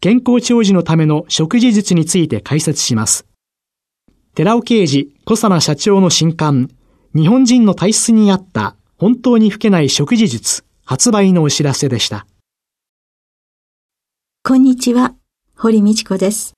健康長寿のための食事術について解説します。寺尾啓治小佐奈社長の新刊、日本人の体質に合った本当に老けない食事術発売のお知らせでした。こんにちは、堀道子です。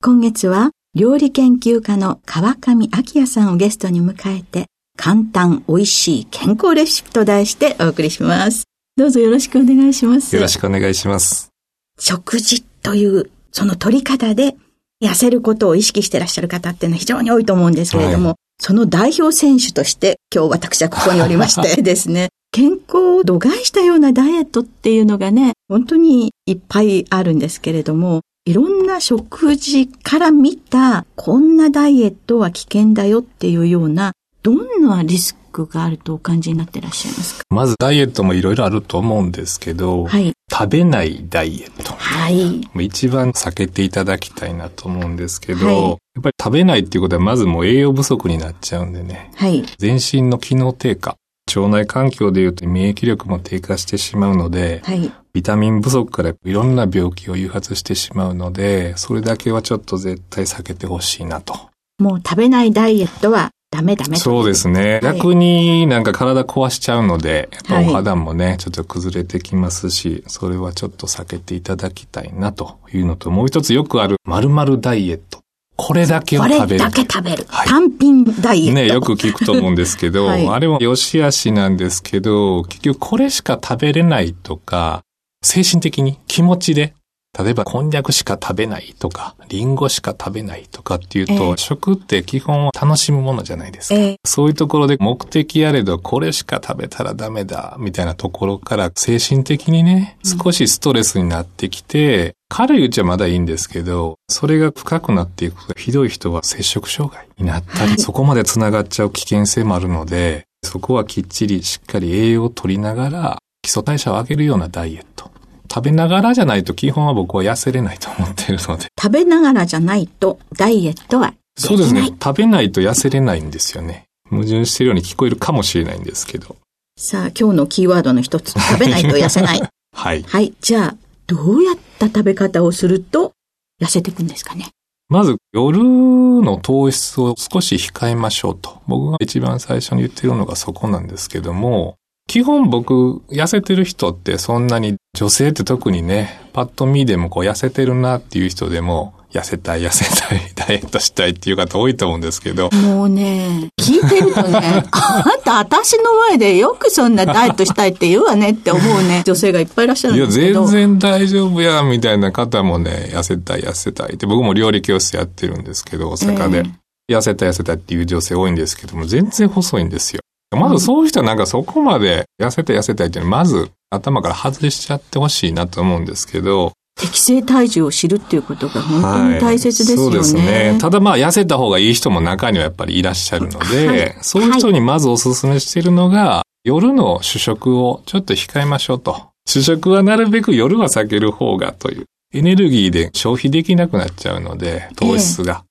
今月は料理研究家の川上明也さんをゲストに迎えて、簡単美味しい健康レシピと題してお送りします。どうぞよろしくお願いします。よろしくお願いします。食事というその取り方で痩せることを意識してらっしゃる方っていうのは非常に多いと思うんですけれども、はい、その代表選手として今日私はここにおりまして ですね、健康を度外したようなダイエットっていうのがね、本当にいっぱいあるんですけれども、いろんな食事から見た、こんなダイエットは危険だよっていうような、どんなリスクがあるとお感じになってらっしゃいますか？まずダイエットもいろいろあると思うんですけど、はい、食べないダイエット。はい。一番避けていただきたいなと思うんですけど、はい、やっぱり食べないっていうことはまずもう栄養不足になっちゃうんでね。はい。全身の機能低下。腸内環境でいうと免疫力も低下してしまうので、はい、ビタミン不足からいろんな病気を誘発してしまうので、それだけはちょっと絶対避けてほしいなと。もう食べないダイエットはダメダメそうですね。はい、逆になんか体壊しちゃうので、お肌もね、ちょっと崩れてきますし、それはちょっと避けていただきたいなというのと、もう一つよくある〇〇ダイエット。これだけを食べる。これだけ食べる。はい、単品ダイエット。ね、よく聞くと思うんですけど、はい、あれも良し悪しなんですけど、結局これしか食べれないとか、精神的に気持ちで例えば、こんにゃくしか食べないとか、リンゴしか食べないとかっていうと、えー、食って基本は楽しむものじゃないですか、えー、そういうところで目的あれど、これしか食べたらダメだ、みたいなところから、精神的にね、少しストレスになってきて、うん、軽いうちはまだいいんですけど、それが深くなっていくと、ひどい人は摂食障害になったり、はい、そこまで繋がっちゃう危険性もあるので、そこはきっちりしっかり栄養を取りながら、基礎代謝を上げるようなダイエット。食べながらじゃないと基本は僕は痩せれないと思っているので。食べながらじゃないとダイエットはそうですね。食べないと痩せれないんですよね。矛盾してるように聞こえるかもしれないんですけど。さあ、今日のキーワードの一つ、食べないと痩せない。はい。はい。じゃあ、どうやった食べ方をすると痩せていくんですかね？まず、夜の糖質を少し控えましょうと。僕が一番最初に言ってるのがそこなんですけども、基本僕、痩せてる人ってそんなに、女性って特にね、パッと見でもこう痩せてるなっていう人でも、痩せたい、痩せたい、ダイエットしたいっていう方多いと思うんですけど。もうね、聞いてるとね、あんた私の前でよくそんなダイエットしたいって言うわねって思うね、女性がいっぱいいらっしゃるんですけど。いや、全然大丈夫や、みたいな方もね、痩せたい、痩せたいって、僕も料理教室やってるんですけど、大阪で。えー痩せた痩せたっていう女性多いんですけども、全然細いんですよ。まずそういう人はなんかそこまで痩せたい痩せたいっていうのはまず頭から外しちゃってほしいなと思うんですけど、適正体重を知るっていうことが本当に大切ですよね。はい、そうですね。ただまあ痩せた方がいい人も中にはやっぱりいらっしゃるので、はい、そういう人にまずお勧めしているのが、夜の主食をちょっと控えましょうと。主食はなるべく夜は避ける方がという。エネルギーで消費できなくなっちゃうので、糖質が。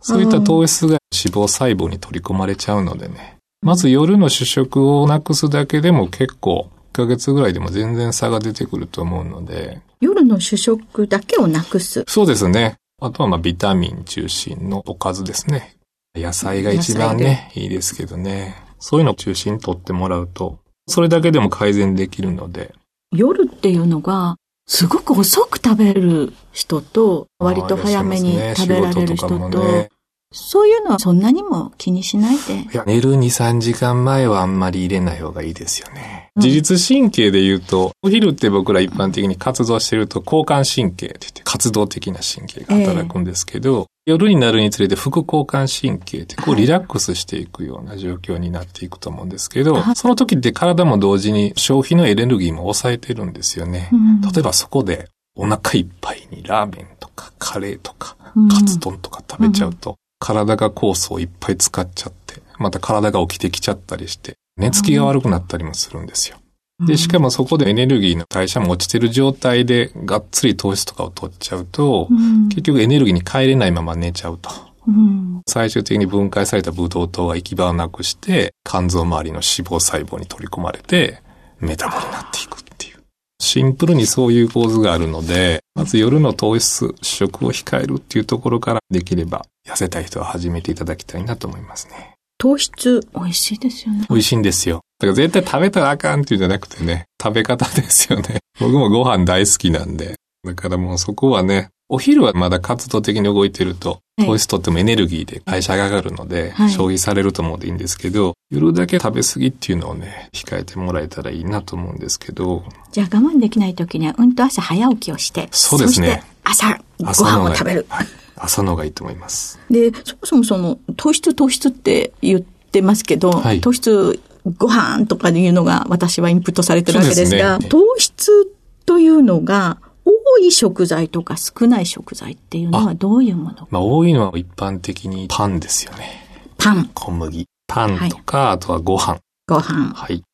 えー、そういった糖質が脂肪細胞に取り込まれちゃうのでね。まず夜の主食をなくすだけでも結構、1ヶ月ぐらいでも全然差が出てくると思うので。夜の主食だけをなくすそうですね。あとはまあビタミン中心のおかずですね。野菜が一番ね、いいですけどね。そういうのを中心にとってもらうと、それだけでも改善できるので。夜っていうのが、すごく遅く食べる人と、割と早めに食べられる人と、そういうのはそんなにも気にしないで。いや、寝る2、3時間前はあんまり入れない方がいいですよね。自律神経で言うと、お昼って僕ら一般的に活動してると交感神経って言って活動的な神経が働くんですけど、えー、夜になるにつれて副交感神経ってこうリラックスしていくような状況になっていくと思うんですけど、はい、その時って体も同時に消費のエネルギーも抑えてるんですよね。うん、例えばそこでお腹いっぱいにラーメンとかカレーとかカツ丼とか食べちゃうと、体が酵素をいっぱい使っちゃって、また体が起きてきちゃったりして、寝つきが悪くなったりもするんですよ。で、しかもそこでエネルギーの代謝も落ちてる状態でがっつり糖質とかを取っちゃうと、うん、結局エネルギーに帰れないまま寝ちゃうと。うん、最終的に分解されたブドウ糖が行き場をなくして、肝臓周りの脂肪細胞に取り込まれて、メタボになっていく。シンプルにそういう構図があるので、まず夜の糖質、食を控えるっていうところからできれば痩せたい人は始めていただきたいなと思いますね。糖質、美味しいですよね。美味しいんですよ。だから絶対食べたらあかんっていうんじゃなくてね、食べ方ですよね。僕もご飯大好きなんで。だからもうそこはね、お昼はまだ活動的に動いてると、糖質とってもエネルギーで代謝が上がるので、消費されると思うんでいいんですけど、夜だけ食べ過ぎっていうのをね、控えてもらえたらいいなと思うんですけど。じゃあ我慢できない時には、うんと朝早起きをして、そうですね。朝、ご飯を食べる。はい朝のがいいと思います。で、そもそもその、糖質糖質って言ってますけど、はい、糖質ご飯とかいうのが私はインプットされてるわけですが、すね、糖質というのが多い食材とか少ない食材っていうのはどういうもの？まあ多いのは一般的にパンですよね。パン。小麦。パンとか、はい、あとはご飯。ご飯。はい。あ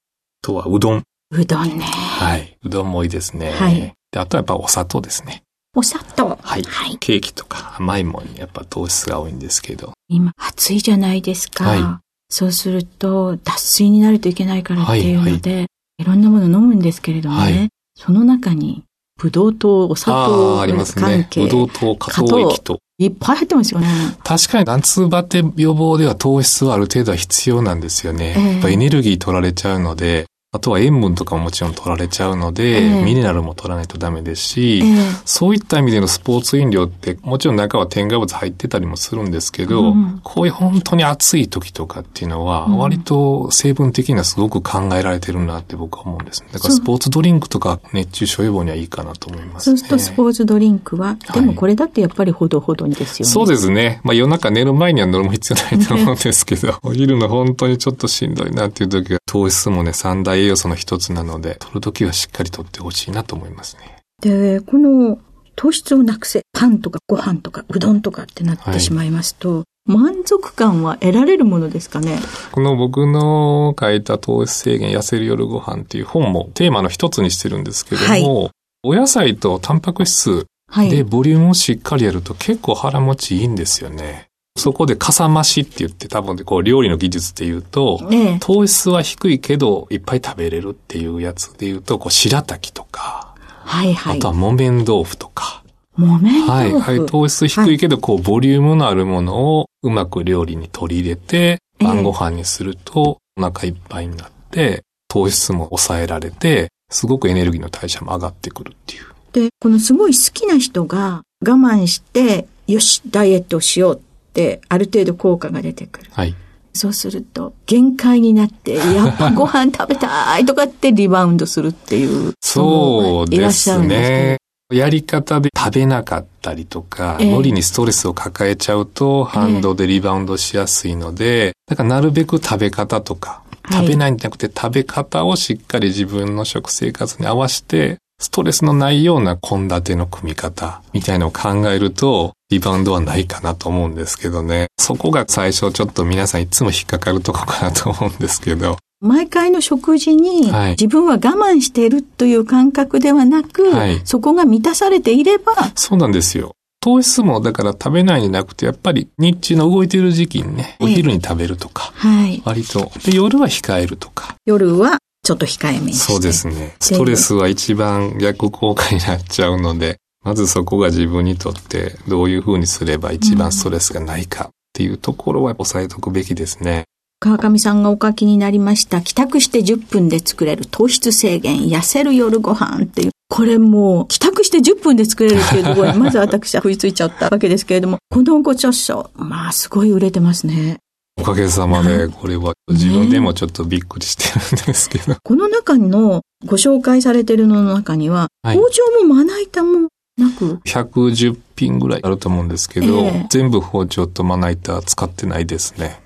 とはうどん。うどんね。はい。うどんも多いですね。はい。で、あとはやっぱお砂糖ですね。お砂糖。はい。はい、ケーキとか甘いものにやっぱ糖質が多いんですけど。今、暑いじゃないですか。はい。そうすると、脱水になるといけないからっていうので、はいはい、いろんなもの飲むんですけれどもね。はい、その中に、ブドウ糖、お砂糖関係。ね、ブドウ糖、加糖液と。いっぱい入ってますよね。確かに夏バテ予防では糖質はある程度は必要なんですよね。えー、やっぱエネルギー取られちゃうので、あとは塩分とかももちろん取られちゃうので、えー、ミネラルも取らないとダメですし、えー、そういった意味でのスポーツ飲料ってもちろん中は添加物入ってたりもするんですけど、うん、こういう本当に暑い時とかっていうのは、割と成分的にはすごく考えられてるなって僕は思うんですね。だからスポーツドリンクとか熱中症予防にはいいかなと思いますね。そうするとスポーツドリンクは、でもこれだってやっぱりほどほどにですよね。そうですね。まあ夜中寝る前には飲む必要ないと思うんですけど、お昼の本当にちょっとしんどいなっていう時は糖質もね、三大栄養素の一つなので、取るときはしっかり取ってほしいなと思いますね。で、この糖質をなくせ、パンとかご飯とかうどんとかってなってしまいますと、はい満足感は得られるものですかね？この僕の書いた糖質制限痩せる夜ご飯っていう本もテーマの一つにしてるんですけども、はい、お野菜とタンパク質でボリュームをしっかりやると結構腹持ちいいんですよね。そこでかさ増しって言って多分こう料理の技術って言うと、ね、糖質は低いけどいっぱい食べれるっていうやつで言うと、こう白滝とか、はいはい。あとは木綿豆腐とか。木綿豆腐はい。はい。糖質低いけど、こうボリュームのあるものをうまく料理に取り入れて、晩ご飯にするとお腹いっぱいになって、糖質も抑えられて、すごくエネルギーの代謝も上がってくるっていう。で、このすごい好きな人が我慢して、よし、ダイエットをしようってある程度効果が出てくる。はい。そうすると、限界になって、やっぱご飯食べたいとかってリバウンドするっていう。そうですね。やり方で食べなかったりとか、えー、無理にストレスを抱えちゃうと反動でリバウンドしやすいので、えー、だからなるべく食べ方とか、食べないんじゃなくて食べ方をしっかり自分の食生活に合わせてストレスのないような献立の組み方みたいのを考えると、リバウンドはないかなと思うんですけどね。そこが最初ちょっと皆さんいつも引っかかるとこかなと思うんですけど。毎回の食事に自分は我慢しているという感覚ではなく、はい、そこが満たされていれば。そうなんですよ。糖質もだから食べないんじゃなくて、やっぱり日中の動いている時期にね、お昼に食べるとか、はい、割と。で、夜は控えるとか。夜はちょっと控えめにそうですね。ストレスは一番逆効果になっちゃうので、まずそこが自分にとってどういうふうにすれば一番ストレスがないかっていうところは抑えとくべきですね。川上さんがお書きになりました、帰宅して10分で作れる糖質制限、痩せる夜ご飯っていう、これもう帰宅して10分で作れるっていうところに、まず私は食いついちゃったわけですけれども、このご著書、まあ、すごい売れてますね。おかげさまで、これは自分でもちょっとびっくりしてるんですけど。ね、この中のご紹介されているのの中には、はい、包丁もまな板もなく ?110 品ぐらいあると思うんですけど、えー、全部包丁とまな板使ってないですね。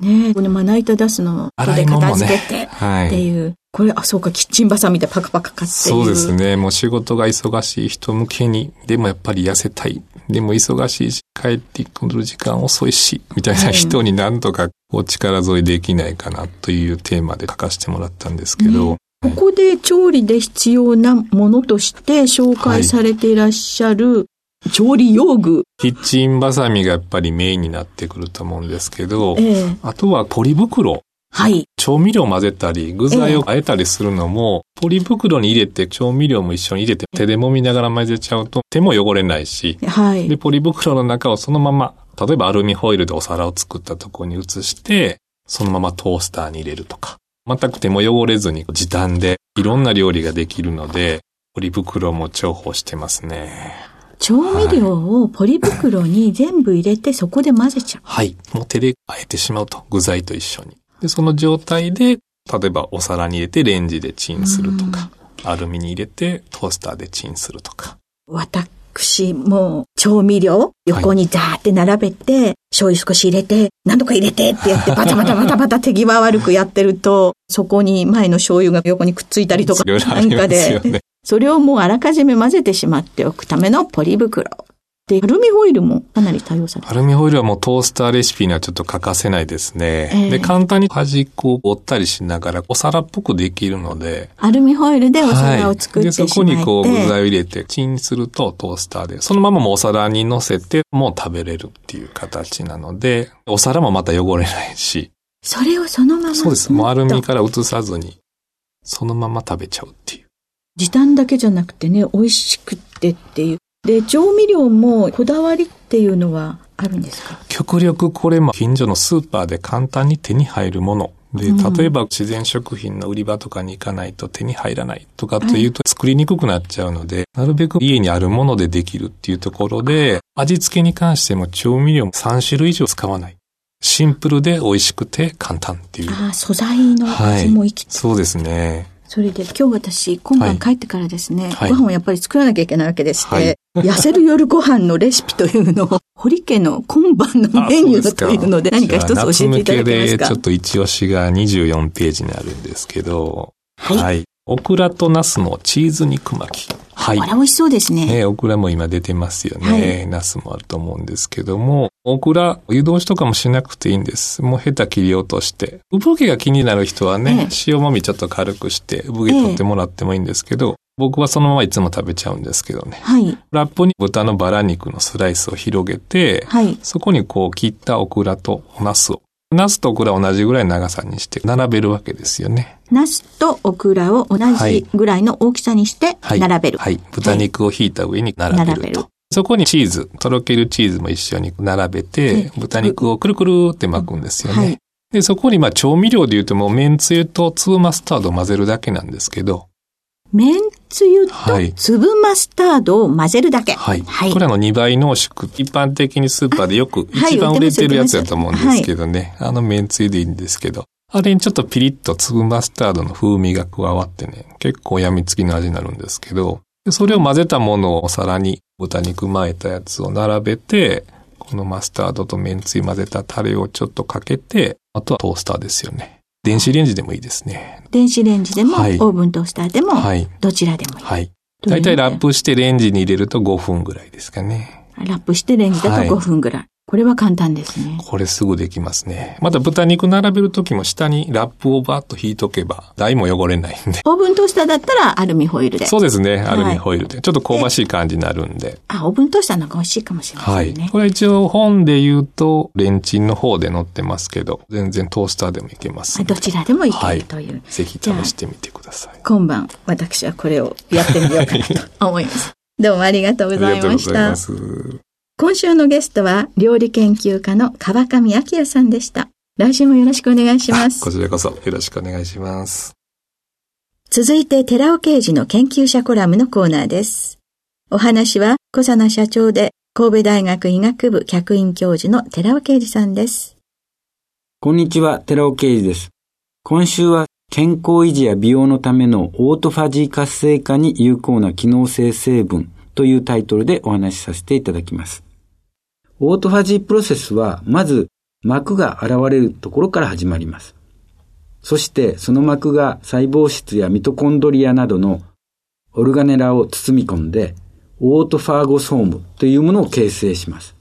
ねこのまな板出すのこで片付けてっていう。はいこれ、あ、そうか、キッチンバサミでパカパカ買ってそうですね。もう仕事が忙しい人向けに、でもやっぱり痩せたい。でも忙しいし、帰ってくる時間遅いし、みたいな人になんとかお力添えできないかなというテーマで書かせてもらったんですけど。ね、ここで調理で必要なものとして紹介されていらっしゃる、調理用具。キッチンバサミがやっぱりメインになってくると思うんですけど、ええ、あとはポリ袋。はい。調味料混ぜたり、具材を和えたりするのも、えポリ袋に入れて調味料も一緒に入れて手で揉みながら混ぜちゃうと手も汚れないし、はい。で、ポリ袋の中をそのまま、例えばアルミホイルでお皿を作ったところに移して、そのままトースターに入れるとか。全く手も汚れずに時短でいろんな料理ができるので、ポリ袋も重宝してますね。調味料をポリ袋に全部入れてそこで混ぜちゃう。はい。もう手で和えてしまうと。具材と一緒に。で、その状態で、例えばお皿に入れてレンジでチンするとか、アルミに入れてトースターでチンするとか。私も調味料横にザーって並べて、はい、醤油少し入れて、何とか入れてってやってバタバタ バタバタ手際悪くやってると、そこに前の醤油が横にくっついたりとか、なんかで、それをもうあらかじめ混ぜてしまっておくためのポリ袋。で、アルミホイルもかなり多用されてアルミホイルはもうトースターレシピにはちょっと欠かせないですね。えー、で、簡単に端っこを折ったりしながらお皿っぽくできるので。アルミホイルでお皿を作ってはい、で、そこにこう具材を入れてチンするとトースターで、そのままもお皿に乗せてもう食べれるっていう形なので、お皿もまた汚れないし。それをそのままそうです。もうアルミから移さずに、そのまま食べちゃうっていう。時短だけじゃなくてね、美味しくってっていう。で、調味料もこだわりっていうのはあるんですか？極力これも近所のスーパーで簡単に手に入るもの。で、例えば自然食品の売り場とかに行かないと手に入らないとかというと作りにくくなっちゃうので、なるべく家にあるものでできるっていうところで、味付けに関しても調味料も3種類以上使わない。シンプルで美味しくて簡単っていう。ああ、素材の味も生きて、はい、そうですね。それで今日私、今晩帰ってからですね、はい、ご飯をやっぱり作らなきゃいけないわけでして、はい、痩せる夜ご飯のレシピというのを、堀家の今晩のメニューというので何か一つ教えていただけますか？でちょっと一押しが24ページにあるんですけど、はい。はい、オクラとナスのチーズ肉巻き。はい。これ美味しそうですね。ね、オクラも今出てますよね。はい、ナスもあると思うんですけども、オクラ、湯通しとかもしなくていいんです。もうヘタ切り落として。産毛が気になる人はね、え塩もみちょっと軽くして、産毛取ってもらってもいいんですけど、え、僕はそのままいつも食べちゃうんですけどね。はい。ラップに豚のバラ肉のスライスを広げて、はい。そこにこう切ったオクラとおナスをナスとオクラ同じぐらいの長さにして並べるわけですよね。ナスとオクラを同じぐらいの大きさにして並べる。はい。はい、豚肉を引いた上に並べるべるそこにチーズ、とろけるチーズも一緒に並べて、豚肉をくるくるって巻くんですよね。はい、で、そこにまあ調味料で言うともう麺つゆと粒マスタードを混ぜるだけなんですけど、麺つゆと粒マスタードを混ぜるだけ。はい。はい、これの2倍濃縮。一般的にスーパーでよく一番売れてるやつだと思うんですけどね。はい、あの麺つゆでいいんですけど。あれにちょっとピリッと粒マスタードの風味が加わってね、結構やみつきの味になるんですけど、それを混ぜたものをお皿に豚肉巻いたやつを並べて、このマスタードと麺つゆ混ぜたタレをちょっとかけて、あとはトースターですよね。電子レンジでもいいですね。電子レンジでも、はい、オーブントースターでも、はい、どちらでもいい。はい。だいたいラップしてレンジに入れると5分ぐらいですかね。ラップしてレンジだと5分ぐらい。これは簡単ですね。これすぐできますね。また豚肉並べるときも下にラップをバーッと引いとけば台も汚れないんで。オーブントースターだったらアルミホイルで。そうですね。アルミホイルで。はい、ちょっと香ばしい感じになるんで。あ、オーブントースターなんか美味しいかもしれませんね。はい。これ一応本で言うとレンチンの方で載ってますけど、全然トースターでもいけます。どちらでもいけるという。はい、ぜひ試してみてください。今晩私はこれをやってみようかなと思います。どうもありがとうございました。今週のゲストは料理研究家の川上明也さんでした。来週もよろしくお願いします。こちらこそよろしくお願いします。続いて寺尾刑事の研究者コラムのコーナーです。お話は小佐奈社長で神戸大学医学部客員教授の寺尾啓二さんです。こんにちは、寺尾啓二です。今週は健康維持や美容のためのオートファジー活性化に有効な機能性成分というタイトルでお話しさせていただきます。オートファジープロセスは、まず膜が現れるところから始まります。そしてその膜が細胞質やミトコンドリアなどのオルガネラを包み込んでオートファゴソームというものを形成します。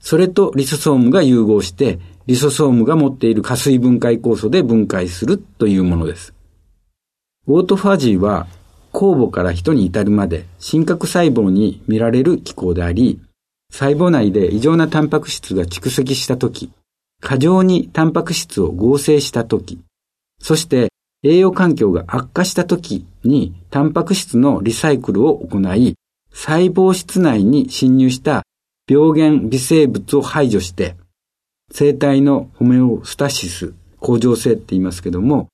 それとリソソームが融合して、リソソームが持っている加水分解酵素で分解するというものです。オートファジーは酵母から人に至るまで真核細胞に見られる機構であり、細胞内で異常なタンパク質が蓄積したとき、過剰にタンパク質を合成したとき、そして栄養環境が悪化したときにタンパク質のリサイクルを行い、細胞質内に侵入した病原微生物を排除して、生体のホメオスタシス、向上性って言いますけども、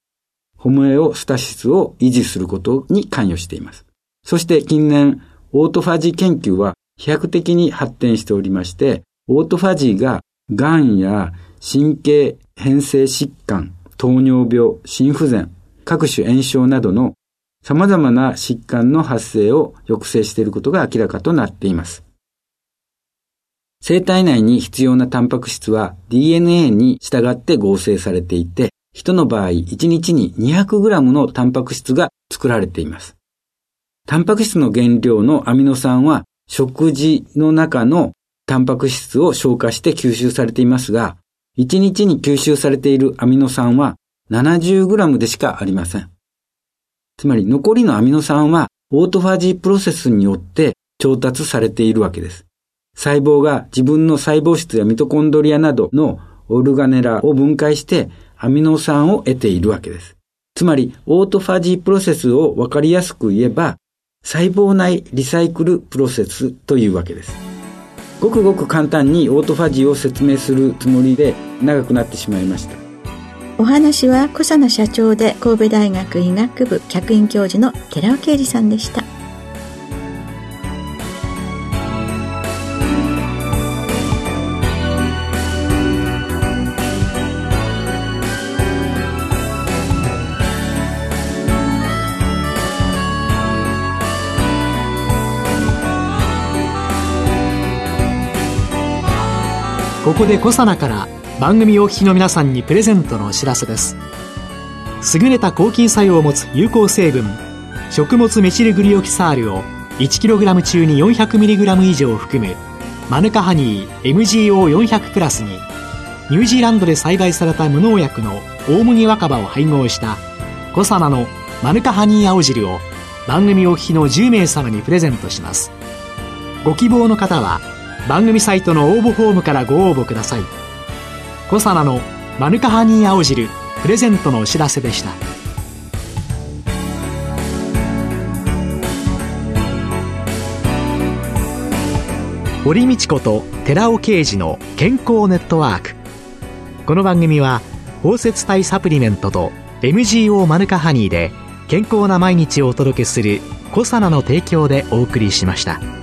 ホメオスタシスを維持することに関与しています。そして近年、オートファジー研究は飛躍的に発展しておりまして、オートファジーが癌や神経変性疾患、糖尿病、心不全、各種炎症などの様々な疾患の発生を抑制していることが明らかとなっています。生体内に必要なタンパク質は DNA に従って合成されていて、人の場合1日に 200g のタンパク質が作られています。タンパク質の原料のアミノ酸は食事の中のタンパク質を消化して吸収されていますが、1日に吸収されているアミノ酸は 70g でしかありません。つまり残りのアミノ酸はオートファジープロセスによって調達されているわけです。細胞が自分の細胞質やミトコンドリアなどのオルガネラを分解してアミノ酸を得ているわけです。つまり、オートファジープロセスをわかりやすく言えば、細胞内リサイクルプロセスというわけです。ごくごく簡単にオートファジーを説明するつもりで長くなってしまいました。お話は小佐野社長で神戸大学医学部客員教授の寺尾啓二さんでした。ここで小佐奈から番組お聞きの皆さんにプレゼントのお知らせです。優れた抗菌作用を持つ有効成分食物メチルグリオキサールを 1kg 中に 400mg 以上含むマヌカハニー MGO400 プラスにニュージーランドで栽培された無農薬の大麦若葉を配合したコサナのマヌカハニー青汁を番組お聞きの10名様にプレゼントします。ご希望の方は番組サイトの応募フォームからご応募ください。コサナのマヌカハニー青汁プレゼントのお知らせでした。堀道子と寺尾啓二の健康ネットワーク。この番組は包摂体サプリメントと MGO マヌカハニーで健康な毎日をお届けするコサナの提供でお送りしました。